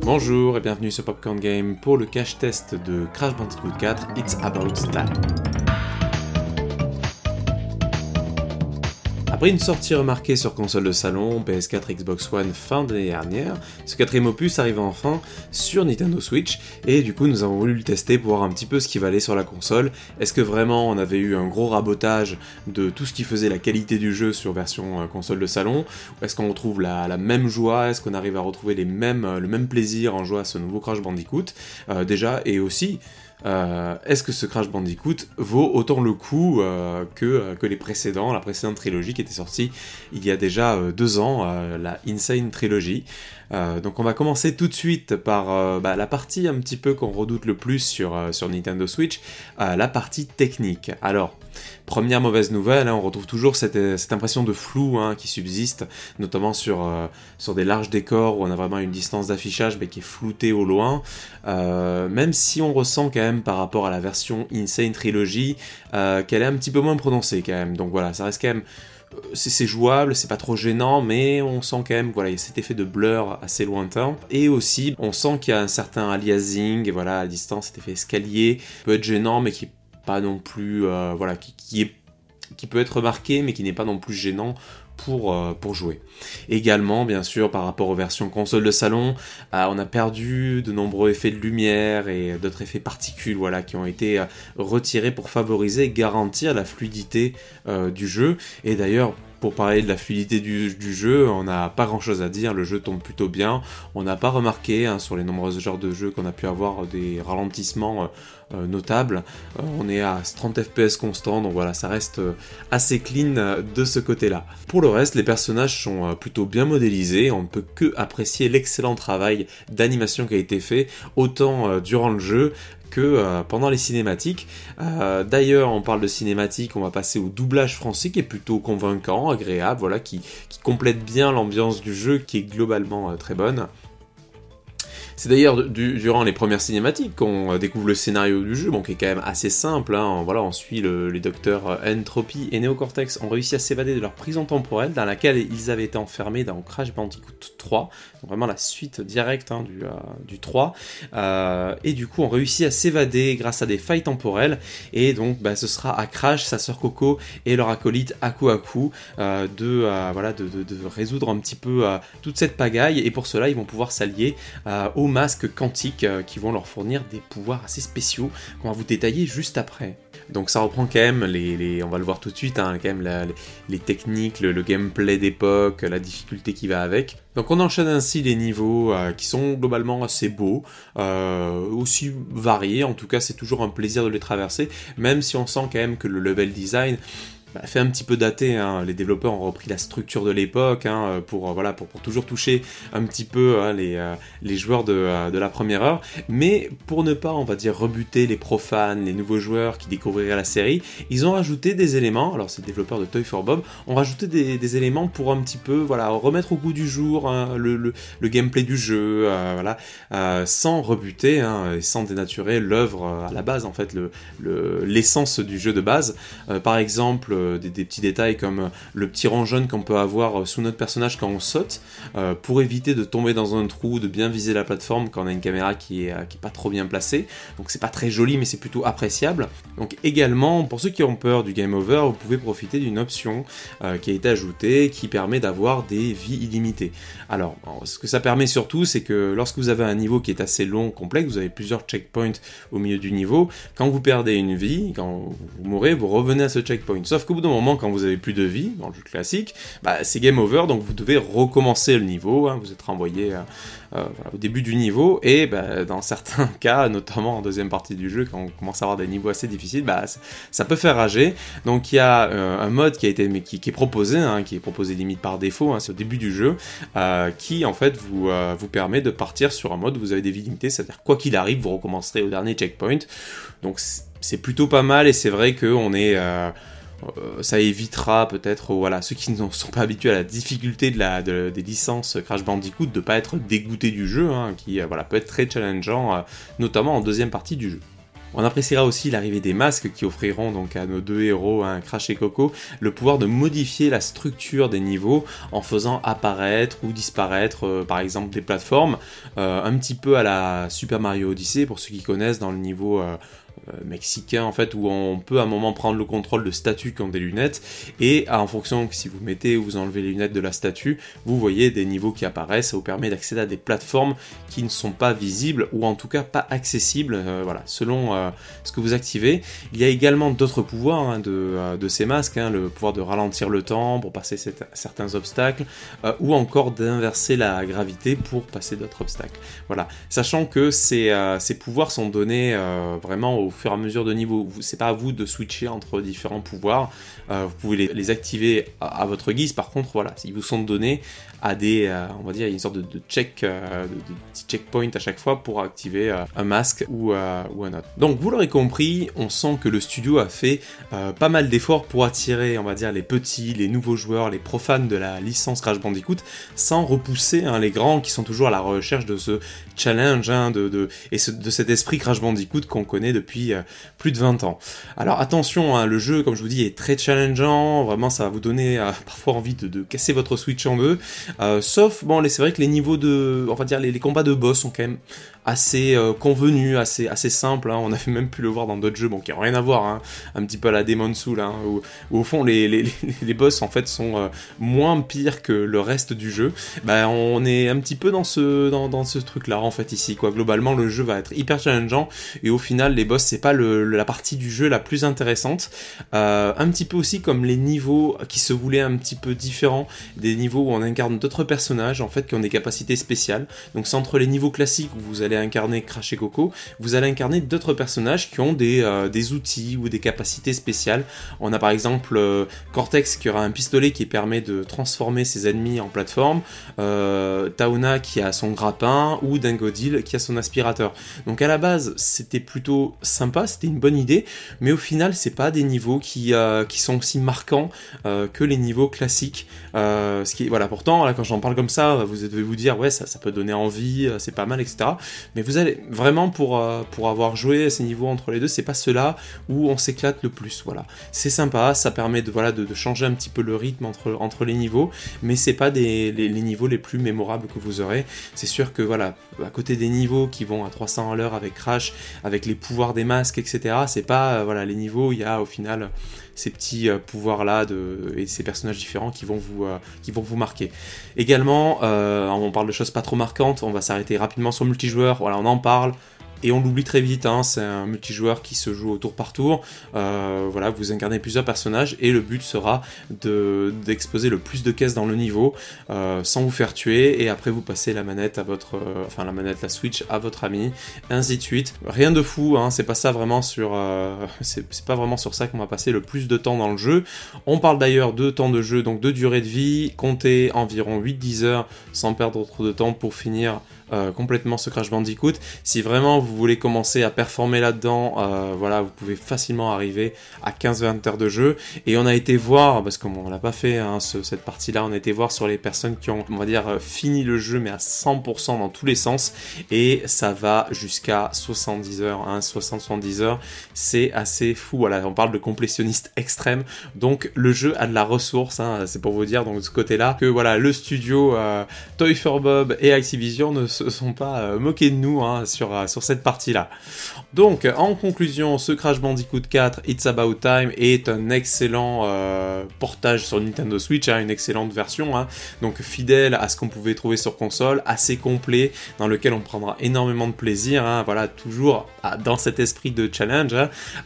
Bonjour et bienvenue sur Popcorn Game pour le cache test de Crash Bandicoot 4 It's About Time. Après une sortie remarquée sur console de salon, PS4 Xbox One fin d'année dernière, ce quatrième opus arrive enfin sur Nintendo Switch, et du coup nous avons voulu le tester pour voir un petit peu ce qui valait sur la console. Est-ce que vraiment on avait eu un gros rabotage de tout ce qui faisait la qualité du jeu sur version euh, console de salon? Est-ce qu'on retrouve la, même joie? Est-ce qu'on arrive à retrouver les mêmes, euh, le même plaisir en jouant à ce nouveau Crash Bandicoot? Euh, Déjà, et aussi euh, est-ce que ce Crash Bandicoot vaut autant le coup euh, que, euh, que, les précédents, la précédente trilogie qui était sortie il y a déjà deux ans, la Insane Trilogy. donc on va commencer tout de suite par bah, la partie un petit peu qu'on redoute le plus sur, sur Nintendo Switch, la partie technique. Alors, Première mauvaise nouvelle, hein, on retrouve toujours cette, impression de flou hein, qui subsiste, notamment sur, sur des larges décors où on a vraiment une distance d'affichage mais qui est floutée au loin. Même si on ressent quand par rapport à la version Insane Trilogy euh, qu'elle est un petit peu moins prononcée quand même. Donc voilà, ça reste quand même c'est jouable, c'est pas trop gênant, mais on sent quand même voilà, il y a cet effet de blur assez lointain. Et aussi, on sent qu'il y a un certain aliasing, voilà, à distance, cet effet escalier peut être gênant, mais qui pas non plus, euh, voilà, qui, est, qui peut être remarqué, mais qui n'est pas non plus gênant pour, euh, jouer. Également, bien sûr, par rapport aux versions console de salon, euh, on a perdu de nombreux effets de lumière et d'autres effets particules voilà, qui ont été retirés pour favoriser et garantir la fluidité du jeu. Et d'ailleurs, pour parler de la fluidité du, jeu, on n'a pas grand chose à dire, le jeu tombe plutôt bien. On n'a pas remarqué hein, sur les nombreuses genres de jeux qu'on a pu avoir des ralentissements euh, euh, notables. Euh, on est à 30 fps constant, donc voilà, ça reste assez clean de ce côté-là. Pour le reste, les personnages sont plutôt bien modélisés, on ne peut que apprécier l'excellent travail d'animation qui a été fait, autant durant le jeu que euh, pendant les cinématiques. Euh, d'ailleurs, on parle de cinématiques, on va passer au doublage français qui est plutôt convaincant, agréable, voilà, qui, complète bien l'ambiance du jeu qui est globalement euh, très bonne. C'est d'ailleurs durant les premières cinématiques qu'on euh, découvre le scénario du jeu, qui est quand même assez simple. Hein. Voilà, on suit les docteurs euh, Entropy et Neocortex ont réussi à s'évader de leur prison temporelle dans laquelle ils avaient été enfermés dans Crash Bandicoot 3, donc vraiment la suite directe hein, du, euh, du 3. et du coup, on réussit à s'évader grâce à des failles temporelles. Et donc, bah, ce sera à Crash, sa sœur Coco et leur acolyte Aku Aku de, voilà, de, de, résoudre un petit peu toute cette pagaille. Et pour cela, ils vont pouvoir s'allier au masques quantiques euh, qui vont leur fournir des pouvoirs assez spéciaux qu'on va vous détailler juste après. Donc ça reprend quand même les, on va le voir tout de suite, hein, quand même les techniques, le, gameplay d'époque, la difficulté qui va avec. Donc on enchaîne ainsi les niveaux euh, qui sont globalement assez beaux, euh, aussi variés. En tout cas, c'est toujours un plaisir de les traverser, même si on sent quand même que le level design bah, fait un petit peu daté. Hein. Les développeurs ont repris la structure de l'époque hein, pour, euh, voilà, pour, pour, toujours toucher un petit peu hein, les, euh, les joueurs de, euh, de, la première heure. Mais pour ne pas, on va dire, rebuter les profanes, les nouveaux joueurs qui découvriraient la série, ils ont rajouté des éléments. Alors, les développeurs de Toy for Bob ont rajouté des, des, éléments pour un petit peu voilà, remettre au goût du jour le, le, le, gameplay du jeu, voilà, sans rebuter et sans dénaturer l'œuvre à la base, en fait, l'essence le, du jeu de base. par exemple, euh, des, petits détails comme euh, le petit rang jaune qu'on peut avoir euh, sous notre personnage quand on saute, pour éviter de tomber dans un trou, de bien viser la plateforme quand on a une caméra qui est, qui est pas trop bien placée. Donc c'est pas très joli, mais c'est plutôt appréciable. Donc également, pour ceux qui ont peur du game over, vous pouvez profiter d'une option qui a été ajoutée qui permet d'avoir des vies illimitées. Alors, ce que ça permet surtout, c'est que lorsque vous avez un niveau qui est assez long, complexe, vous avez plusieurs checkpoints au milieu du niveau, quand vous perdez une vie, quand vous mourrez, vous revenez à ce checkpoint. Sauf qu'au bout d'un moment, quand vous avez plus de vie, dans le jeu classique, bah, c'est game over, donc vous devez recommencer le niveau, hein. vous êtes renvoyé euh, euh, au début du niveau, et bah, dans certains cas, notamment en deuxième partie du jeu, quand on commence à avoir des niveaux assez difficiles, bah, ça peut faire rager. Donc il y a euh, un mode qui a été qui, est proposé, hein, qui est proposé limite par défaut, hein, c'est au début du jeu, qui en fait vous, permet de partir sur un mode où vous avez des vies limitées, c'est-à-dire quoi qu'il arrive, vous recommencerez au dernier checkpoint. Donc c'est plutôt pas mal, et c'est vrai qu'on est... ça évitera peut-être voilà ceux qui ne sont pas habitués à la difficulté des licences Crash Bandicoot de pas être dégoûtés du jeu, hein, qui euh, voilà peut être très challengeant, euh, notamment en deuxième partie du jeu. On appréciera aussi l'arrivée des masques qui offriront donc à nos deux héros, un Crash et Coco, le pouvoir de modifier la structure des niveaux en faisant apparaître ou disparaître euh, par exemple des plateformes, euh, un petit peu à la Super Mario Odyssey pour ceux qui connaissent dans le niveau euh, euh, mexicain en fait où on peut à un moment prendre le contrôle de statues qui ont des lunettes. Et en fonction si vous mettez ou vous enlevez les lunettes de la statue vous voyez des niveaux qui apparaissent. Ça vous permet d'accéder à des plateformes qui ne sont pas visibles ou en tout cas pas accessibles euh, voilà selon euh, ce que vous activez. Il y a également d'autres pouvoirs hein, de, ces masques hein, le pouvoir de ralentir le temps pour passer certains obstacles ou encore d'inverser la gravité pour passer d'autres obstacles. Voilà. Sachant que ces, ces pouvoirs sont donnés vraiment au fur et à mesure de niveau. C'est pas à vous de switcher entre différents pouvoirs. Euh, vous pouvez les, activer à, votre guise. Par contre, voilà, ils vous sont donnés à des, euh, on va dire, une sorte de, check, euh, de, checkpoint à chaque fois pour activer un masque ou, ou un autre. Donc, vous l'aurez compris, on sent que le studio a fait pas mal d'efforts pour attirer, on va dire, les petits, les nouveaux joueurs, les profanes de la licence Crash Bandicoot, sans repousser hein, les grands qui sont toujours à la recherche de ce challenge hein, de, et de cet esprit Crash Bandicoot qu'on connaît depuis plus de 20 ans. Alors attention, hein, le jeu, comme je vous dis, est très challenge challengeant, vraiment ça va vous donner euh, parfois envie de, casser votre Switch en deux. Euh, sauf, bon, c'est vrai que les niveaux de, on va dire, les, combats de boss sont quand même assez euh, convenu, assez, assez simple. Hein. On avait même pu le voir dans d'autres jeux, bon, qui n'ont rien à voir, hein. un petit peu à la Demon Soul, hein, où, au fond les, les, les, boss en fait sont euh, moins pires que le reste du jeu. Bah, on est un petit peu dans ce, dans, dans ce truc-là en fait ici. Quoi. Globalement, le jeu va être hyper challengeant et au final, les boss c'est pas le, la partie du jeu la plus intéressante. Euh, un petit peu aussi comme les niveaux qui se voulaient un petit peu différents, des niveaux où on incarne d'autres personnages en fait qui ont des capacités spéciales. Donc c'est entre les niveaux classiques où vous allez incarner Crash et Coco, vous allez incarner d'autres personnages qui ont des, euh, des, outils ou des capacités spéciales. On a par exemple euh, Cortex qui aura un pistolet qui permet de transformer ses ennemis en plateforme, euh, Tauna qui a son grappin ou Dingodil qui a son aspirateur. Donc à la base c'était plutôt sympa, c'était une bonne idée, mais au final c'est pas des niveaux qui, qui sont aussi marquants que les niveaux classiques. ce qui, voilà, pourtant quand j'en parle comme ça, vous devez vous dire ouais ça peut donner envie, c'est pas mal, etc. Mais vous allez vraiment pour, euh, pour avoir joué à ces niveaux entre les deux, c'est pas cela où on s'éclate le plus. Voilà, c'est sympa, ça permet de voilà de, changer un petit peu le rythme entre, entre les niveaux, mais c'est pas des, les, niveaux les plus mémorables que vous aurez. C'est sûr que voilà, à côté des niveaux qui vont à 300 à l'heure avec Crash, avec les pouvoirs des masques, etc. C'est pas euh, voilà les niveaux où il y a au final ces petits euh, pouvoirs là de, et ces personnages différents qui vont vous, qui vont vous marquer. Également, on parle de choses pas trop marquantes, on va s'arrêter rapidement sur le voilà, on en parle et on l'oublie très vite, hein, c'est un multijoueur qui se joue au tour par tour. Euh, voilà, vous incarnez plusieurs personnages et le but sera d'exposer le plus de caisses dans le niveau euh, sans vous faire tuer et après vous passez la manette à votre, euh, enfin la Switch à votre ami, ainsi de suite. Rien de fou, hein, c'est pas ça vraiment sur, c'est pas vraiment sur ça qu'on va passer le plus de temps dans le jeu. On parle d'ailleurs de temps de jeu, donc de durée de vie, comptez environ 8-10 heures sans perdre trop de temps pour finir euh, complètement ce Crash Bandicoot. Si vraiment vous voulez commencer à performer là-dedans, euh, voilà, vous pouvez facilement arriver à 15-20 heures de jeu. Et on a été voir, parce qu'on l'a pas fait hein, cette partie-là, on a été voir sur les personnes qui ont, on va dire, euh, fini le jeu, mais à 100% dans tous les sens. Et ça va jusqu'à 70 heures, hein, 60-70 heures. C'est assez fou. Voilà, on parle de complétionniste extrême. Donc le jeu a de la ressource. Hein, c'est pour vous dire, donc de ce côté-là, que voilà, le studio Toy for Bob et Activision ne se sont pas euh, moqués de nous hein, sur, euh, sur cette partie-là. Donc, en conclusion, ce Crash Bandicoot 4 It's About Time est un excellent euh, portage sur Nintendo Switch, hein, une excellente version, hein. donc fidèle à ce qu'on pouvait trouver sur console, assez complet, dans lequel on prendra énormément de plaisir, voilà, toujours ah, dans cet esprit de challenge.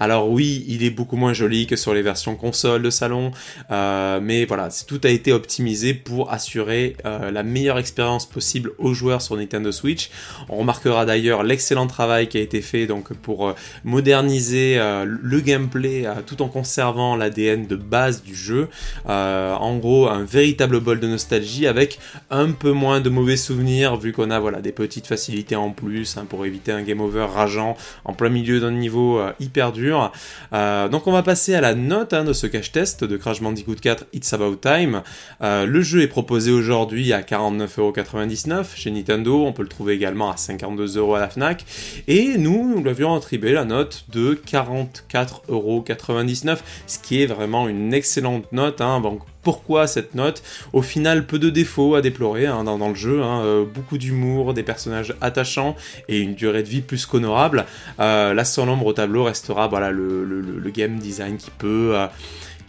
Alors oui, il est beaucoup moins joli que sur les versions console de salon, mais voilà, tout a été optimisé pour assurer la meilleure expérience possible aux joueurs sur Nintendo Switch. On remarquera d'ailleurs l'excellent travail qui a été fait donc pour euh, moderniser euh, le gameplay euh, tout en conservant l'ADN de base du jeu. en gros, un véritable bol de nostalgie avec un peu moins de mauvais souvenirs vu qu'on a voilà des petites facilités en plus hein, pour éviter un game over rageant en plein milieu d'un niveau hyper dur. donc on va passer à la note hein, de ce cache test de Crash Bandicoot 4 It's About Time. le jeu est proposé aujourd'hui à 49,99€ chez Nintendo. On peut le trouver également à 52 euros à la Fnac. et nous, nous l'avions attribué la note de 44,99€, ce qui est vraiment une excellente note. Hein. Donc, pourquoi cette note? Au final, peu de défauts à déplorer hein, dans, le jeu, hein. euh, beaucoup d'humour, des personnages attachants et une durée de vie plus qu'honorable. Euh, la sans l'ombre au tableau restera voilà, le, game design qui peut... Euh,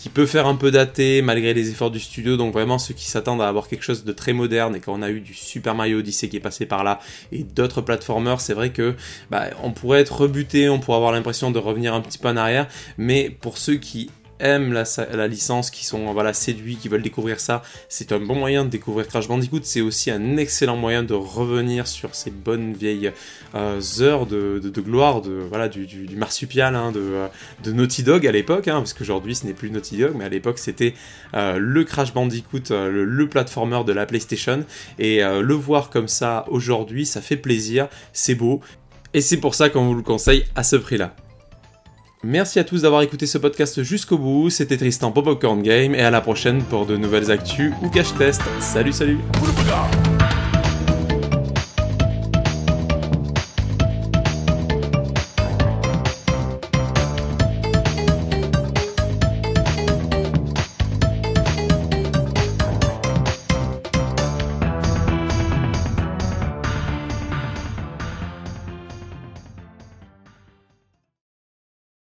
qui peut faire un peu daté malgré les efforts du studio. Donc vraiment ceux qui s'attendent à avoir quelque chose de très moderne et quand on a eu du Super Mario Odyssey qui est passé par là et d'autres platformers, c'est vrai que bah, on pourrait être rebuté, on pourrait avoir l'impression de revenir un petit peu en arrière. Mais pour ceux qui aiment la, licence, qui sont voilà, séduits, qui veulent découvrir ça, c'est un bon moyen de découvrir Crash Bandicoot. C'est aussi un excellent moyen de revenir sur ces bonnes vieilles euh, heures de, gloire de, voilà, du, marsupial hein, de, euh, de, Naughty Dog à l'époque, hein, parce qu'aujourd'hui ce n'est plus Naughty Dog, mais à l'époque c'était euh, le Crash Bandicoot, le, le, platformer de la PlayStation. Et le voir comme ça aujourd'hui, ça fait plaisir, c'est beau. Et c'est pour ça qu'on vous le conseille à ce prix-là. Merci à tous d'avoir écouté ce podcast jusqu'au bout. C'était Tristan pour Popcorn Game et à la prochaine pour de nouvelles actus ou cache test. Salut, salut.